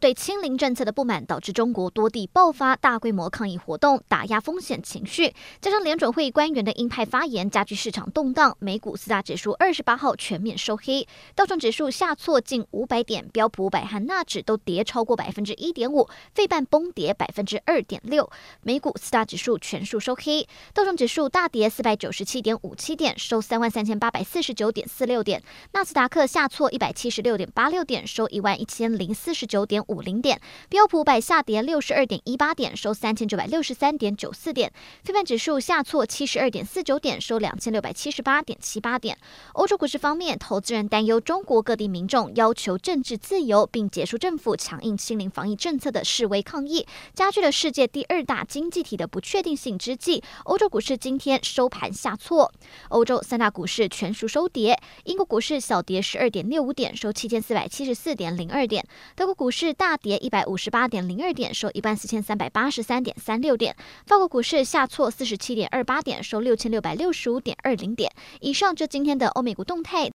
对清零政策的不满，导致中国多地爆发大规模抗议活动，打压风险情绪。加上联准会官员的鹰派发言，加剧市场动荡。美股四大指数二十八号全面收黑，道琼指数下挫近五百点，标普五百和纳指都跌超过百分之一点五，费半崩跌百分之二点六。美股四大指数全数收黑，道琼指数大跌四百九十七点五七点，收三万三千八百四十九点四六点；纳斯达克下挫一百七十六点八六点，收一万一千零四十九点。五零点，标普五百下跌六十二点一八点，收三千九百六十三点九四点。非半指数下挫七十二点四九点，收两千六百七十八点七八点。欧洲股市方面，投资人担忧中国各地民众要求政治自由，并结束政府强硬清零防疫政策的示威抗议，加剧了世界第二大经济体的不确定性之际，欧洲股市今天收盘下挫。欧洲三大股市全数收跌，英国股市小跌十二点六五点，收七千四百七十四点零二点。德国股市大跌一百五十八点零二点，收一万四千三百八十三点三六点。法国股市下挫四十七点二八点，收六千六百六十五点二零点。以上就今天的欧美股动态。